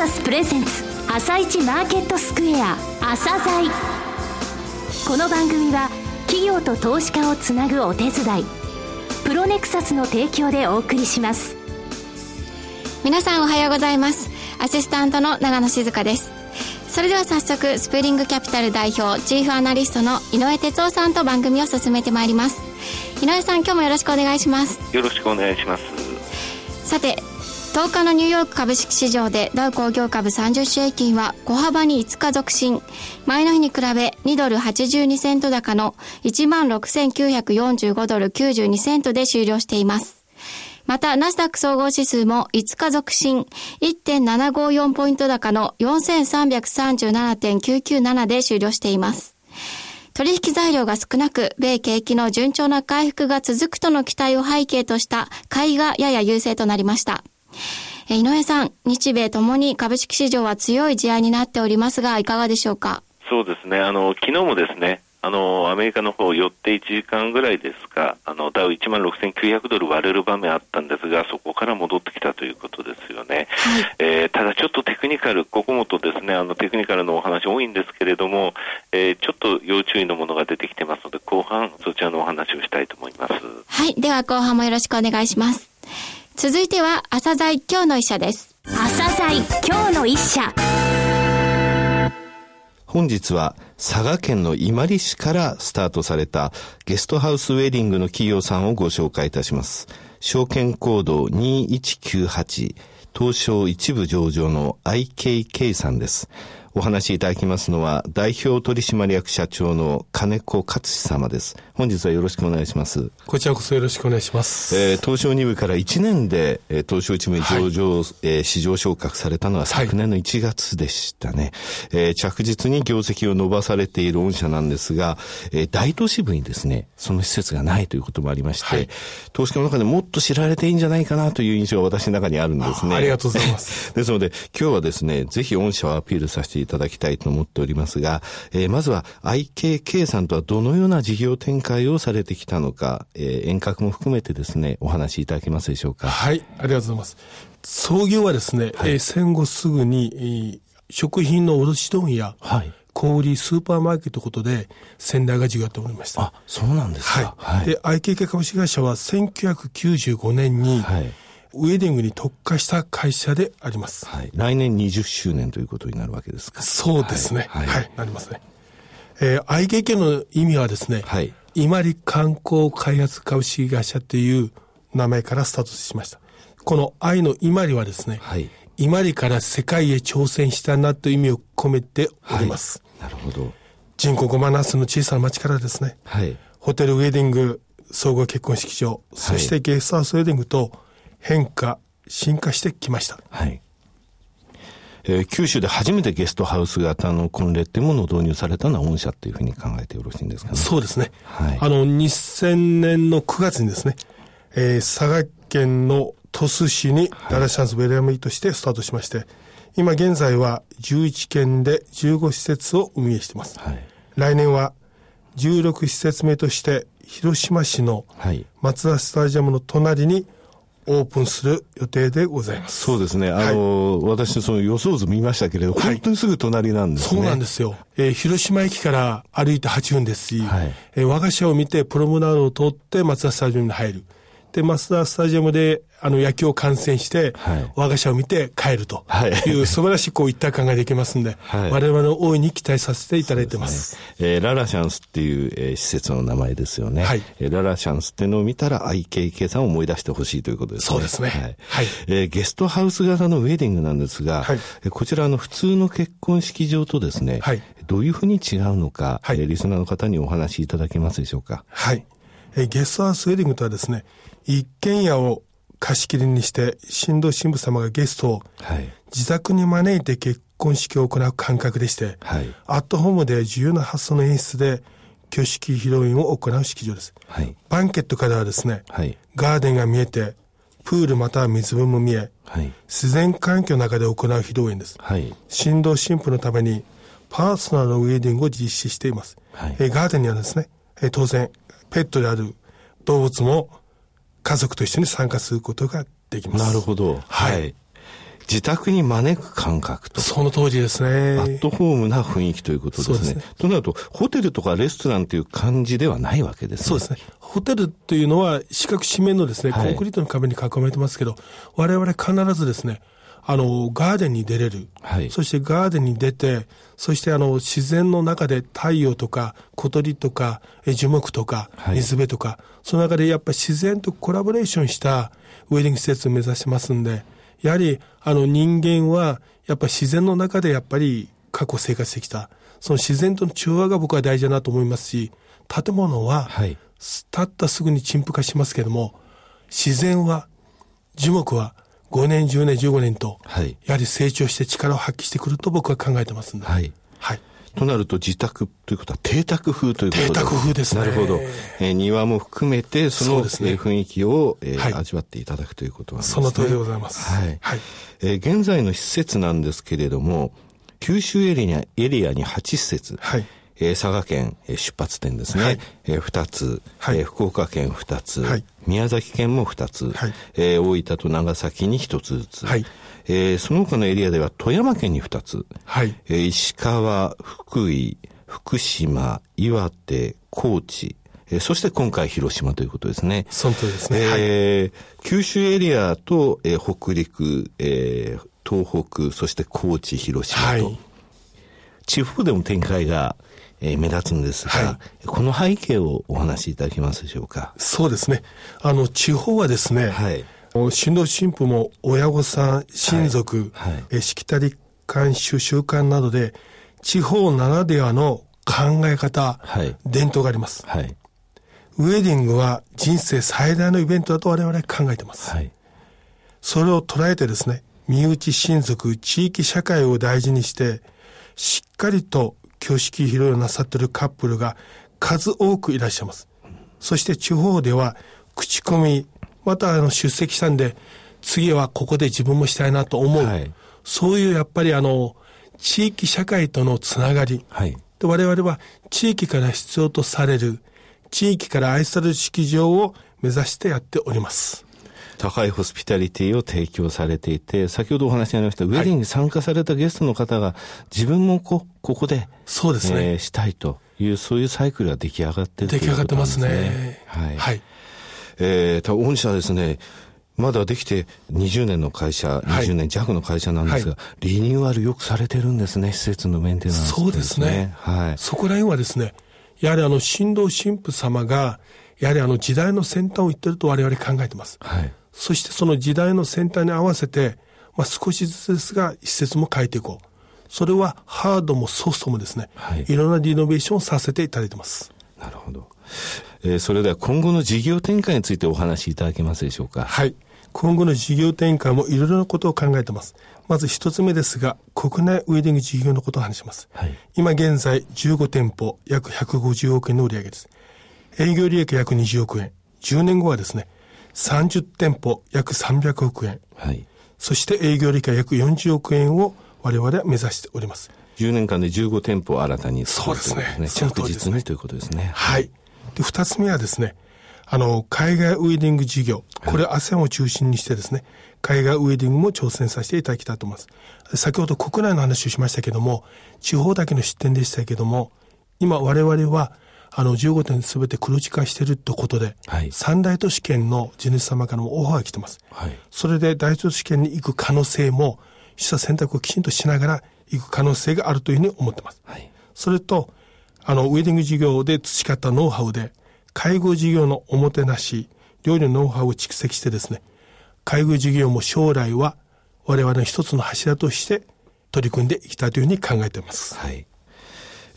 サスプレゼンツ朝一マーケットスクエア朝鮮。この番組は企業と投資家をつなぐお手伝いプロネクサスの提供でお送りします。皆さんおはようございます。アシスタントの長野静香です。それでは早速スプリングキャピタル代表チーフアナリストの井上哲夫さんと番組を進めてまいります。井上さん今日もよろしくお願いします。よろしくお願いします。さて10日のニューヨーク株式市場でダウ工業株30種平均は小幅に5日続伸前の日に比べ2ドル82セント高の16,945ドル92セントで終了していますまた、ナスダック総合指数も5日続伸、1.754ポイント高の4337.997で終了しています。取引材料が少なく、米景気の順調な回復が続くとの期待を背景とした買いがやや優勢となりました。井上さん、日米ともに株式市場は強い試合になっておりますが、いかがでしょうか？そうですね。あの、昨日もですね、あの、アメリカの方寄って1時間ぐらいですか、あの、ダウ1万6900ドル割れる場面あったんですが、そこから戻ってきたということですよね。はい、えー、ただちょっとテクニカル、ここもとですね、あの、テクニカルのお話多いんですけれども、えー、ちょっと要注意のものが出てきてますので、後半そちらのお話をしたいと思います。はい。では後半もよろしくお願いします。続いては、朝鮮今日の一社です。朝鮮今日の一社。本日は佐賀県の伊万里市からスタートされたゲストハウスウェディングの企業さんをご紹介いたします。証券コード2198東証一部上場の IKK さんです。お話しいただきますのは、代表取締役社長の金子勝志様です。本日はよろしくお願いします。こちらこそよろしくお願いします。えー、東証2部から1年で、えー、東証1部に上場、はい、えー、市場昇格されたのは昨年の1月でしたね。はい、えー、着実に業績を伸ばされている御社なんですが、えー、大都市部にですね、その施設がないということもありまして、はい、投資家の中でもっと知られていいんじゃないかなという印象が私の中にあるんですね。ありがとうございます。ですので、今日はですね、ぜひ御社をアピールさせていただきたいと思っておりますが、えー、まずは IKK さんとはどのような事業展開をされてきたのか、えー、遠隔も含めてですね、お話しいただけますでしょうか？はい、ありがとうございます。創業はですね、はい、えー、戦後すぐに、えー、食品の卸問屋、はい、小売スーパーマーケットことで先代が事業やっておりました。あ、そうなんですか。はい。はい、で、IKK 株式会社は1995年に、はいウェディングに特化した会社であります。はい。来年20周年ということになるわけですか。そうですね。はい。はい、なりますね。えー、IKK の意味はですね、はい。伊万里観光開発株式会社っていう名前からスタートしました。この愛の伊万里はですね、はい。伊万里から世界へ挑戦したなという意味を込めております。はい、なるほど。人口5万ナスの小さな町からですね、はい。ホテルウェディング、総合結婚式場、そしてゲストハウスウェディングと、変化、進化してきました。はい。えー、九州で初めてゲストハウス型の婚礼っていうものを導入されたのは御社っていうふうに考えてよろしいんですかね。そうですね。はい。あの、2000年の9月にですね、えー、佐賀県の鳥栖市にダラシャンスウェルアムイとしてスタートしまして、はい、今現在は11県で15施設を運営しています。はい。来年は16施設目として広島市の松田スタジアムの隣に、はいオープンする予定でございます。そうですね。あの、はい、私その予想図見ましたけれど、本当にすぐ隣なんですね。そうなんですよ。えー、広島駅から歩いて8分ですし、はい、えー、我が社を見てプロムナードを通って松田スタジオに入る。で、マスダスタジアムで、あの、野球を観戦して、はい、我が社を見て帰るという、素晴らしいこう一体感ができますんで、はい、我々の大いに期待させていただいてます。すね、えー、ララシャンスっていう、えー、施設の名前ですよね。はい。えー、ララシャンスっていうのを見たら IKK さんを思い出してほしいということですね。そうですね。はい。はい、えー、ゲストハウス型のウェディングなんですが、はい、こちらの普通の結婚式場とですね、はい、どういうふうに違うのか、はい、リスナーの方にお話しいただけますでしょうか？はい。えー、ゲストハウスウェディングとはですね、一軒家を貸し切りにして、新郎新婦様がゲストを自宅に招いて結婚式を行う感覚でして、はい、アットホームで自由な発想の演出で、挙式披露宴を行う式場です。はい、バンケットからはですね、はい、ガーデンが見えて、プールまたは水分も見え、はい、自然環境の中で行う披露宴です。はい、新郎新婦のためにパーソナルのウェディングを実施しています。はい、えガーデンにはですね、え当然、ペットである動物も家族と一緒に参加することができます。なるほど。はい。自宅に招く感覚と。その通りですね。アットホームな雰囲気ということですね。すね。となると、ホテルとかレストランという感じではないわけですね。そうですね。ホテルというのは四角四面のですね、コンクリートの壁に囲まれてますけど、我々必ずですね、あの、ガーデンに出れる。はい、そしてガーデンに出て、そしてあの、自然の中で太陽とか小鳥とか樹木とか水辺とか、はい、その中でやっぱり自然とコラボレーションしたウェディング施設を目指してますんで、やはりあの人間はやっぱり自然の中でやっぱり過去生活してきた。その自然との調和が僕は大事だなと思いますし、建物は、建ったすぐに陳腐化しますけども、自然は、樹木は、5年、10年、15年と、はい、やはり成長して力を発揮してくると僕は考えてますんで。はい。はい。となると自宅ということは邸宅風ということで邸宅風ですね。なるほど。えー、庭も含めてそのそ、ね、雰囲気を、えーはい、味わっていただくということなんですね。その通りでございます。はい。はい、えー、現在の施設なんですけれども、九州エリアエリアに8施設。はい。えー、佐賀県、えー、出発点ですね、はい、えー、2つ、はい、えー、福岡県2つ、はい、宮崎県も2つ、はい。えー、大分と長崎に1つずつ、はい。えー、その他のエリアでは富山県に2つ、はい。えー、石川、福井、福島、岩手、高知、えー、そして今回広島ということですね。その通りですね。えー、はい、九州エリアと、えー、北陸、えー、東北、そして高知、広島と、はい、地方でも展開がえー、目立つんですが、はい、この背景をお話しいただけますでしょうか？そうですね。あの、地方はですね、はい、新郎新婦も親御さん、親族、はいはい、しきたり慣習、習慣などで、地方ならではの考え方、はい、伝統があります。はい、ウェディングは人生最大のイベントだと我々考えてます。はい、それを捉えてですね、身内親族、地域社会を大事にして、しっかりと挙式披露なさっているカップルが数多くいらっしゃいます。そして地方では口コミ、またあの出席したんで、次はここで自分もしたいなと思う。はい、そういうやっぱりあの、地域社会とのつながり。はい、で我々は地域から必要とされる、地域から愛される式場を目指してやっております。高いホスピタリティを提供されていて、先ほどお話にありました、ウェディングに参加されたゲストの方が、自分もこここで、そうですね、えー、したいという、そういうサイクルが出来上がってる出来上がってますね。はい。はい。えー、御社ですね、まだできて20年の会社、20年弱の会社なんですが、はい、リニューアルよくされてるんですね、施設のメンテナンス、ね、そうですね。はい。そこら辺はですね、やはりあの、新郎新婦様が、やはりあの時代の先端を言ってると我々考えてます。はい。そしてその時代の先端に合わせて、まあ、少しずつですが、施設も変えていこう。それはハードもソフトもですね、はい、いろんなリノベーションをさせていただいてます。なるほど。えー、それでは今後の事業展開についてお話しいただけますでしょうか？はい。今後の事業展開もいろいろなことを考えてます。まず一つ目ですが、国内ウェディング事業のことを話します。はい、今現在15店舗約150億円の売上です。営業利益約20億円。10年後はですね、30店舗約300億円。はい。そして営業利益約40億円を我々は目指しております。10年間で15店舗新たにそうですね。着実にということですね。はい。で、二つ目はですね、あの、海外ウェディング事業。これ ASEAN を中心にしてですね、海外ウェディングも挑戦させていただきたいと思います。先ほど国内の話をしましたけども、地方だけの出店でしたけども、今我々はあの、15点すべて黒字化してるってことで、はい、三大都市圏の地主様からもオファーが来てます。はい、それで大都市圏に行く可能性も、取捨選択をきちんとしながら行く可能性があるというふうに思ってます。はい、それと、あの、ウェディング事業で培ったノウハウで、介護事業のおもてなし、料理のノウハウを蓄積してですね、介護事業も将来は我々の一つの柱として取り組んでいきたいというふうに考えています。はい。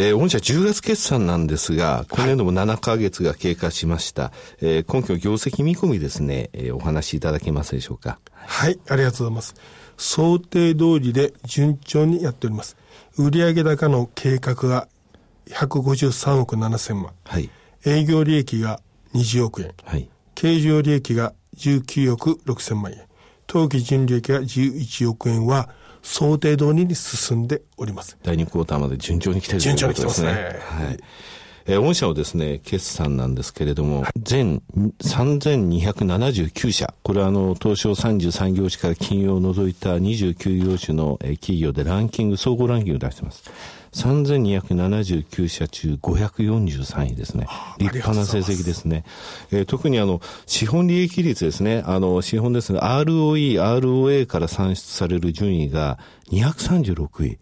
えー、御社10月決算なんですが、今年度も7ヶ月が経過しました。はい、えー、今期の業績見込みですね、えー、お話しいただけますでしょうか。はい、ありがとうございます。想定通りで順調にやっております。売上高の計画が153億7千万。はい。営業利益が20億円。はい。経常利益が19億6千万円。当期純利益が11億円は、想定通りに進んでおります。第2クォーターまで順調に来てる順調に来てますね。はい。えー、御社のですね、決算なんですけれども、全3279社、これはあの、東証33業種から金融を除いた29業種の企業でランキング、総合ランキングを出してます。3279社中543位ですね。立派な成績ですね。えー、特にあの、資本利益率ですね。あの、資本ですね。ROE、ROA から算出される順位が236位。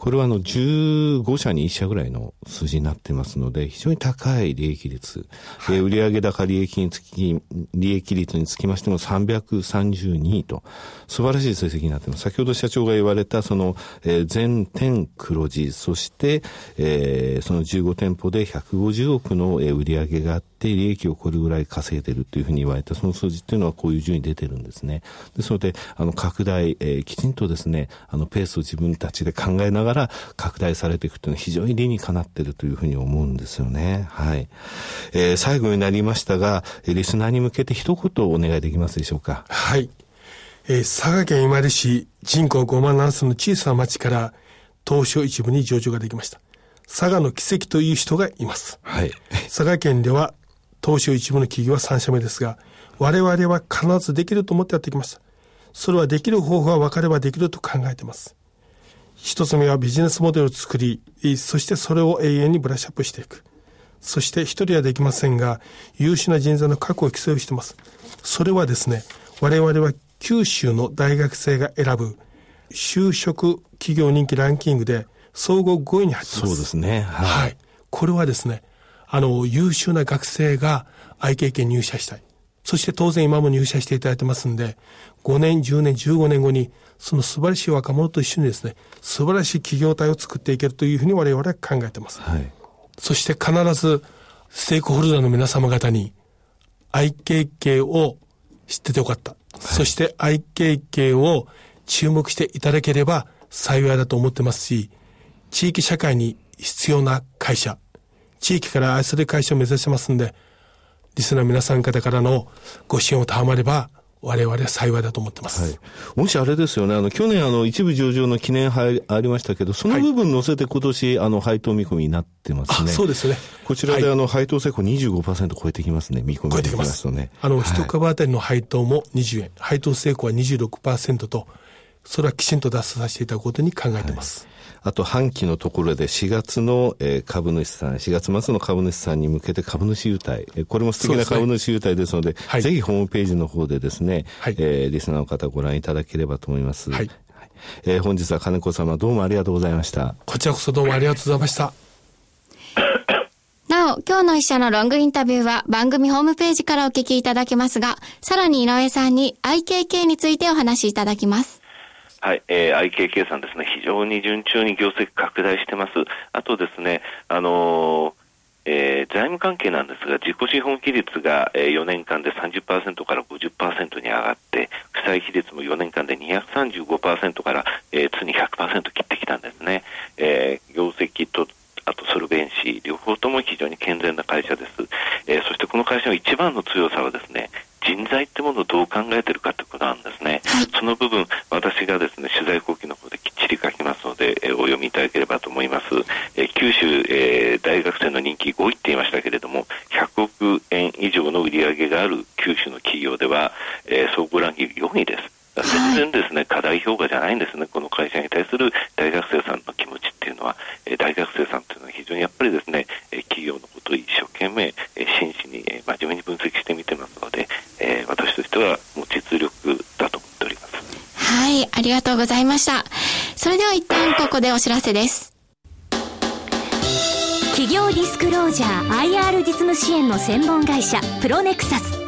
これはあの15社に1社ぐらいの数字になってますので、非常に高い利益率。はい、売上高利益につき、利益率につきましても332位と、素晴らしい成績になってます。先ほど社長が言われた、その、えー、全店黒字、そして、えー、その15店舗で150億の、えー、売上があって、利益をこれぐらい稼いでるというふうに言われた、その数字っていうのはこういう順位出てるんですね。ですので、あの、拡大、えー、きちんとですね、あの、ペースを自分たちで考えながら拡大されていくというのは非常に理にかなっているというふうに思うんですよね。はい。えー、最後になりましたが、リスナーに向けて一言お願いできますでしょうか？はい。えー、佐賀県伊万里市人口5万7千の小さな町から東証一部に上場ができました。佐賀の奇跡という人がいます。はい。佐賀県では東証一部の企業は3社目ですが、我々は必ずできると思ってやってきました。それはできる方法が分かればできると考えています。一つ目はビジネスモデルを作り、そしてそれを永遠にブラッシュアップしていく。そして一人はできませんが、優秀な人材の確保を規制をしています。それはですね、我々は九州の大学生が選ぶ就職企業人気ランキングで総合5位に入っています。そうですね。はい。はい、これはですね、あの、優秀な学生が IKK 入社したい。そして当然今も入社していただいてますんで、5年、10年、15年後にその素晴らしい若者と一緒にですね、素晴らしい企業体を作っていけるというふうに我々は考えています。はい、そして必ずステークホルダーの皆様方に IKK を知っててよかった。はい、そして IKK を注目していただければ幸いだと思ってますし、地域社会に必要な会社、地域から愛される会社を目指してますんで、リスナー皆さん方からのご支援を賜れば我々は幸いだと思ってます。はい、もしあれですよね、あの、去年あの、一部上場の記念杯ありましたけど、その部分乗せて今年、あの、配当見込みになってますね。そうですね。こちらであの、配当成功25%超えてきますね、見込み超えてきます。あの、一株当たりの配当も20円、配当成功は26%と、それはきちんと出させていただくことに考えてます。あと半期のところで4月の、えー、株主さん、4月末の株主さんに向けて株主優待、えー、これも素敵な株主優待ですので、でね、ぜひホームページの方でですね、はい、えー、リスナーの方ご覧いただければと思います。はい。えー、本日は金子様どうもありがとうございました。こちらこそどうもありがとうございました。なお、今日の一社のロングインタビューは番組ホームページからお聞きいただけますが、さらに井上さんに IKK についてお話しいただきます。はい、えー、IKK さんですね、非常に順調に業績拡大してます。あとですね、あのーえー、財務関係なんですが、自己資本比率が、えー、4年間で30%から50%に上がって、負債比率も4年間で235%から、えー、つに100%切ってきたんですね。えー、業績とあとソルベンシー、両方とも非常に健全な会社です。えー、そしてこの会社の一番の強さはですね、人材ってものをどう考えているかということなんですね。はい、その部分、私がですね、取材後期の方できっちり書きますので、えー、お読みいただければと思います。えー、九州、えー、大学生の人気5位って言いましたけれども、100億円以上の売り上げがある九州の企業では、えー、総合ランキング4位です。全然ですね、過大評価じゃないんですね、この会社に対する大学生さんの気持ちっていうのは、え大学生さんっていうのは非常にやっぱりですね、え企業のことを一生懸命、え真摯に、え真面目に分析してみてますので、え私としてはもう実力だと思っております。はい、ありがとうございました。それでは一旦ここでお知らせです。企業ディスクロージャー IR 実務支援の専門会社プロネクサス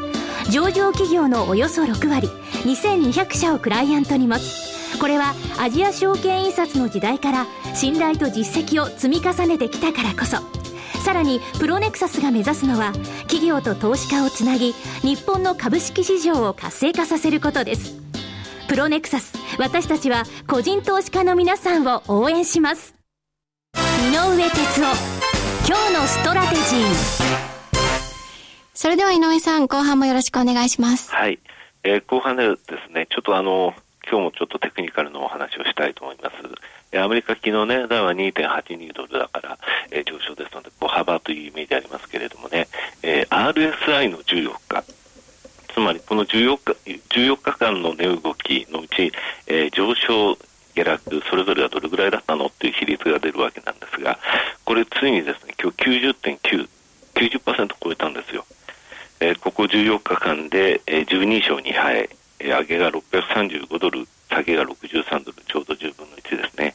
上場企業のおよそ6割2200社をクライアントに持つこれはアジア証券印刷の時代から信頼と実績を積み重ねてきたからこそさらにプロネクサスが目指すのは企業と投資家をつなぎ日本の株式市場を活性化させることですプロネクサス私たちは個人投資家の皆さんを応援します井上哲夫今日のストラテジーそれでは井上さん、後半もよろしくお願いします。はい。えー、後半でですね、ちょっとあの、今日もちょっとテクニカルのお話をしたいと思います。アメリカ昨日ね、ダウは2.82ドルだから、えー、上昇ですので、小幅というイメージありますけれどもね、えー、RSI の14日、つまりこの14日 ,14 日間の値動きのうち、えー、上昇、下落、それぞれはどれぐらいだったのっていう比率が出るわけなんですが、これついにですね、今日90.9、90%超えたんですよ。えー、ここ14日間で、えー、12勝2敗、え、上げが635ドル、下げが63ドル、ちょうど10分の1ですね。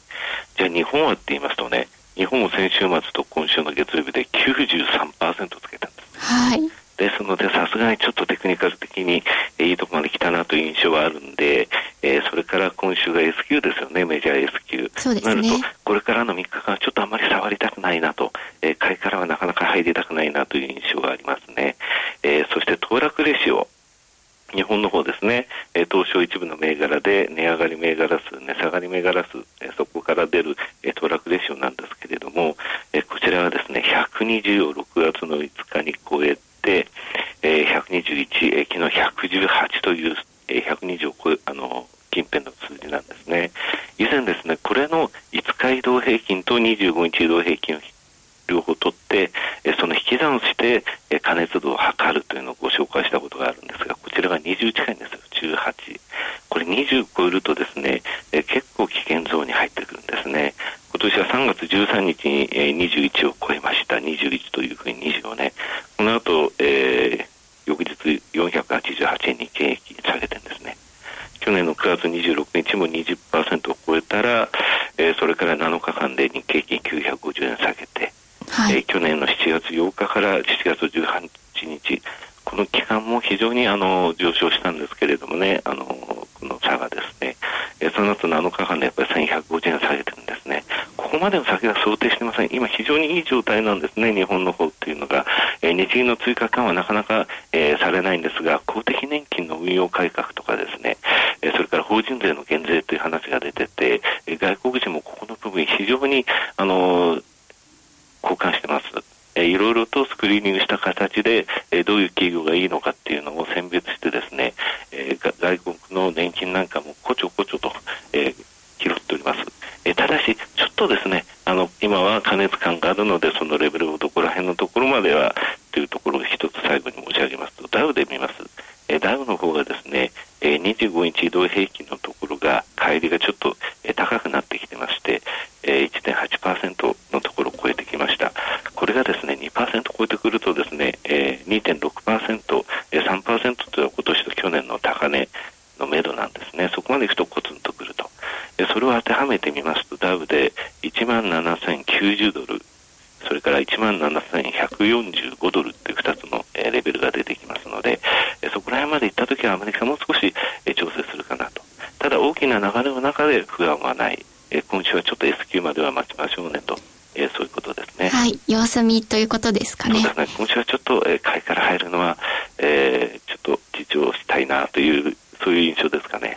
じゃあ日本はって言いますとね、日本も先週末と今週の月曜日で93%つけたんです。はい。ですので、さすがにちょっとテクニカル的にいいところまで来たなという印象はあるんで、えー、それから今週が S q ですよね、メジャー S q そうですね。なると、これからの3日間、ちょっとあんまり触りたくないなと、えー、買いからはなかなか入りたくないなという印象がありますね。えー、そして、騰落レシオ。日本の方ですね、えー、東証一部の銘柄で値上がり銘柄数、値下がり銘柄数、えー、そこから出る、えー、騰落レシオなんですけれども、えー、こちらはですね、120を6月の5日に超え121、え、昨日118という、えー、120を超え、あの、近辺の数字なんですね。以前ですね、これの5日移動平均と25日移動平均を両方取って、えその引き算して、え加熱度を測るというのをご紹介したことがあるんですが、こちらが20近いんですよ、18。これ20超えるとですね、え結構危険ゾーンに入ってくるんですね。今年は3月13日に、え21を超えました。21というふうに20をね。この後、えー、翌日488円に経営下げてるんですね。去年の9月26日も20%を超えたら、えー、それから7日間で日経金950円下げて、はい、えー、去年の7月8日から7月18日、この期間も非常にあの上昇したんですけれどもね、あのこの差がですね、えー、その後7日間でやっぱり1150円下げてるんですね。ここまでの先は想定してません。今非常にいい状態なんですね、日本の方っていうのが。えー、日銀の追加緩和なかなか、え、されないんですが、公的年金の運用改革とかですね、え、それから法人税の減税という話が出てて、え、外国人もここの部分非常に、あの交換してます。え、いろいろとスクリーニングした形で、え、どういう企業がいいのかっていうのを選別してですね、え、外国の年金なんかもこちょこちょと、え、拾っております。え、ただし、ちょっとですね、あの、今は加熱感があるので、そのレベルをどこら辺のところまでは、というところを一つ最後に申し上げますと、ダウで見ます。えー、ダウの方がですね、えー、25日移動平均のところが、帰りがちょっと、えー、高くなってきてまして、えー、1.8%のところを超えてきました。これがですね、2%超えてくるとですね、えー、2.6%、えー、3%というのは今年と去年の高値の目処なんですね。そこまでいくとコツンとくると。えそれを当てはめてみますと、ダウで1万7090ドル、それから1万7145ドルっていう2つの、えー、レベルが出てきますので、えそこら辺まで行った時はアメリカも少し、え調整するかなと。ただ大きな流れの中で不安はない。え今週はちょっと S q までは待ちましょうねと。えー、そういうことですね。はい。様子見ということですかね。そうですね。今週はちょっと、えー、買いから入るのは、えー、ちょっと自重したいなという、そういう印象ですかね。